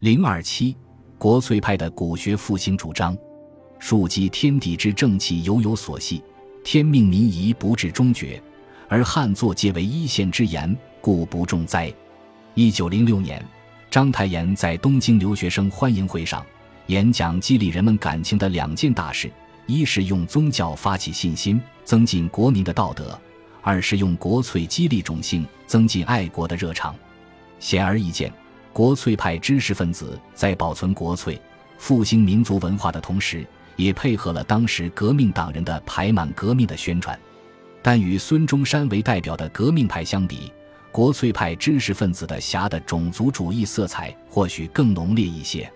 零二七，国粹派的古学复兴主张：庶几天地之正气犹有所系，天命民宜不至终绝，而汉作皆为一线之言，故不重哉。一九零六年，章太炎在东京留学生欢迎会上演讲，激励人们感情的两件大事：一是用宗教发起信心，增进国民的道德；二是用国粹激励种姓，增进爱国的热肠。显而易见。国粹派知识分子在保存国粹、复兴民族文化的同时，也配合了当时革命党人的排满革命的宣传。但与孙中山为代表的革命派相比，国粹派知识分子的侠的种族主义色彩或许更浓烈一些。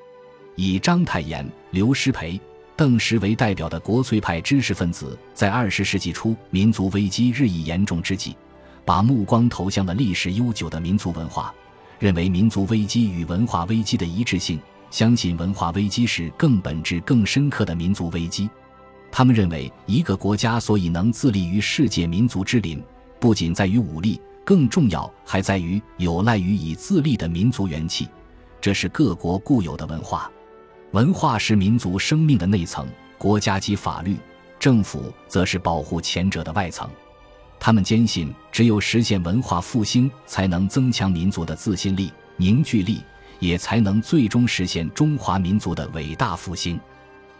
以章太炎、刘师培、邓石为代表的国粹派知识分子，在二十世纪初民族危机日益严重之际，把目光投向了历史悠久的民族文化。认为民族危机与文化危机的一致性，相信文化危机是更本质、更深刻的民族危机。他们认为，一个国家所以能自立于世界民族之林，不仅在于武力，更重要还在于有赖于以自立的民族元气。这是各国固有的文化。文化是民族生命的内层，国家及法律、政府则是保护前者的外层。他们坚信，只有实现文化复兴，才能增强民族的自信力、凝聚力，也才能最终实现中华民族的伟大复兴。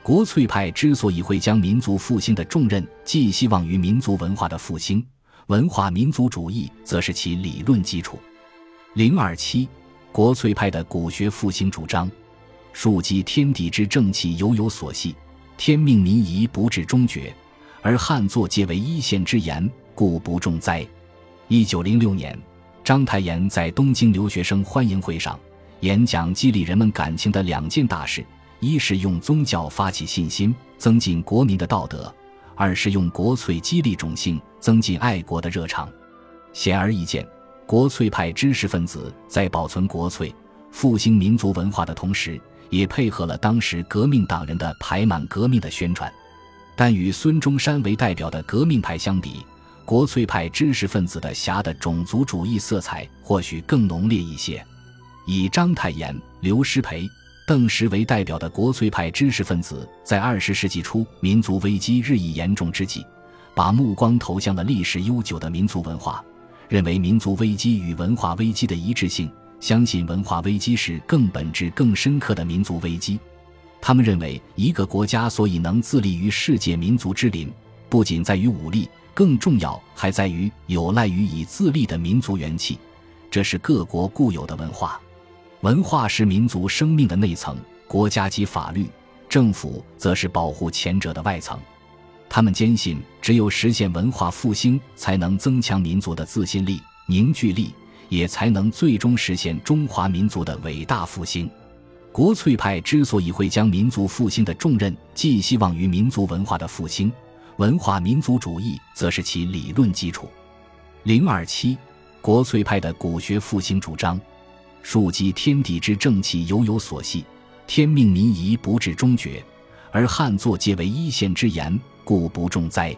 国粹派之所以会将民族复兴的重任寄希望于民族文化的复兴，文化民族主义则是其理论基础。零二七，国粹派的古学复兴主张：庶几天地之正气犹有所系，天命民宜不至终绝，而汉作皆为一线之言。故不重灾。一九零六年，章太炎在东京留学生欢迎会上演讲，激励人们感情的两件大事：一是用宗教发起信心，增进国民的道德；二是用国粹激励种姓，增进爱国的热肠。显而易见，国粹派知识分子在保存国粹、复兴民族文化的同时，也配合了当时革命党人的排满革命的宣传。但与孙中山为代表的革命派相比，国粹派知识分子的侠的种族主义色彩或许更浓烈一些。以章太炎、刘师培、邓石为代表的国粹派知识分子，在二十世纪初民族危机日益严重之际，把目光投向了历史悠久的民族文化，认为民族危机与文化危机的一致性，相信文化危机是更本质、更深刻的民族危机。他们认为，一个国家所以能自立于世界民族之林，不仅在于武力。更重要还在于有赖于以自立的民族元气，这是各国固有的文化。文化是民族生命的内层，国家及法律、政府则是保护前者的外层。他们坚信，只有实现文化复兴，才能增强民族的自信力、凝聚力，也才能最终实现中华民族的伟大复兴。国粹派之所以会将民族复兴的重任寄希望于民族文化的复兴。文化民族主义则是其理论基础。零二七，国粹派的古学复兴主张：庶几天地之正气犹有所系，天命民宜不至终绝，而汉作皆为一线之言，故不重哉。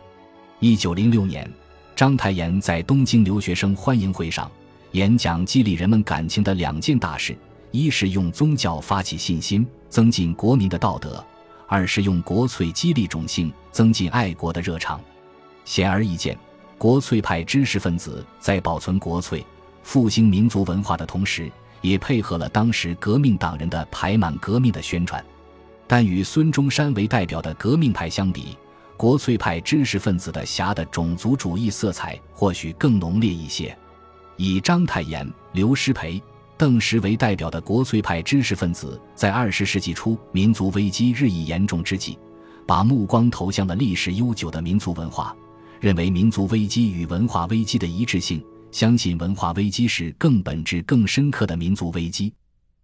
一九零六年，章太炎在东京留学生欢迎会上演讲，激励人们感情的两件大事：一是用宗教发起信心，增进国民的道德。二是用国粹激励种姓，增进爱国的热肠。显而易见，国粹派知识分子在保存国粹、复兴民族文化的同时，也配合了当时革命党人的排满革命的宣传。但与孙中山为代表的革命派相比，国粹派知识分子的侠的种族主义色彩或许更浓烈一些。以章太炎、刘师培。邓石为代表的国粹派知识分子，在二十世纪初民族危机日益严重之际，把目光投向了历史悠久的民族文化，认为民族危机与文化危机的一致性，相信文化危机是更本质、更深刻的民族危机。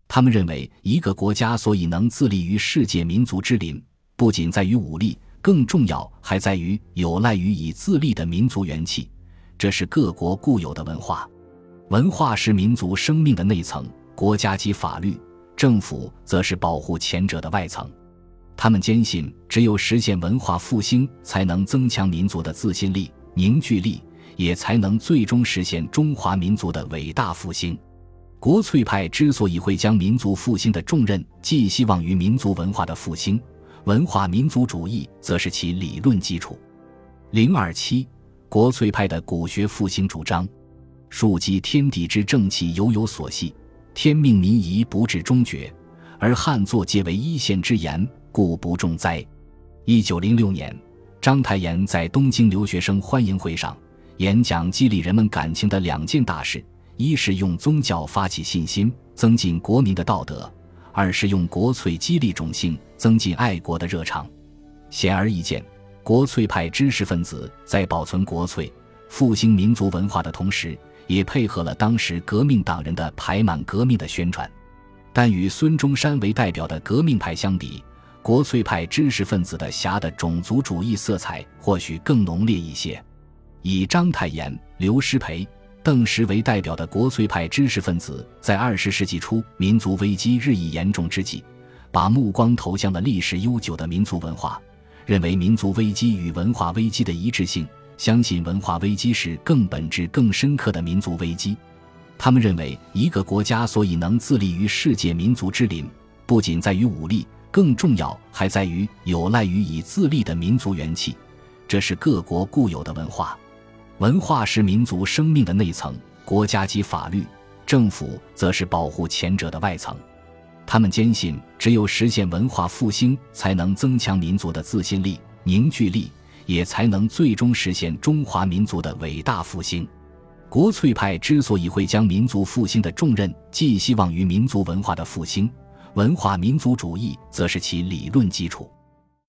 他们认为，一个国家所以能自立于世界民族之林，不仅在于武力，更重要还在于有赖于以自立的民族元气。这是各国固有的文化。文化是民族生命的内层，国家及法律、政府则是保护前者的外层。他们坚信，只有实现文化复兴，才能增强民族的自信力、凝聚力，也才能最终实现中华民族的伟大复兴。国粹派之所以会将民族复兴的重任寄希望于民族文化的复兴，文化民族主义则是其理论基础。零二七，国粹派的古学复兴主张：庶几天地之正气，犹有所系；天命民宜，不至终绝。而汉作皆为一线之言，故不重哉。一九零六年，章太炎在东京留学生欢迎会上演讲，激励人们感情的两件大事。一是用宗教发起信心，增进国民的道德；二是用国粹激励种姓，增进爱国的热肠。显而易见，国粹派知识分子在保存国粹、复兴民族文化的同时，也配合了当时革命党人的排满革命的宣传。但与孙中山为代表的革命派相比，国粹派知识分子的侠的种族主义色彩或许更浓烈一些。以章太炎、刘师培。邓石为代表的国粹派知识分子，在二十世纪初民族危机日益严重之际，把目光投向了历史悠久的民族文化，认为民族危机与文化危机的一致性，相信文化危机是更本质、更深刻的民族危机。他们认为，一个国家所以能自立于世界民族之林，不仅在于武力，更重要还在于有赖于以自立的民族元气，这是各国固有的文化。文化是民族生命的内层，国家及法律、政府则是保护前者的外层。他们坚信，只有实现文化复兴，才能增强民族的自信力、凝聚力，也才能最终实现中华民族的伟大复兴。国粹派之所以会将民族复兴的重任寄希望于民族文化的复兴，文化民族主义则是其理论基础。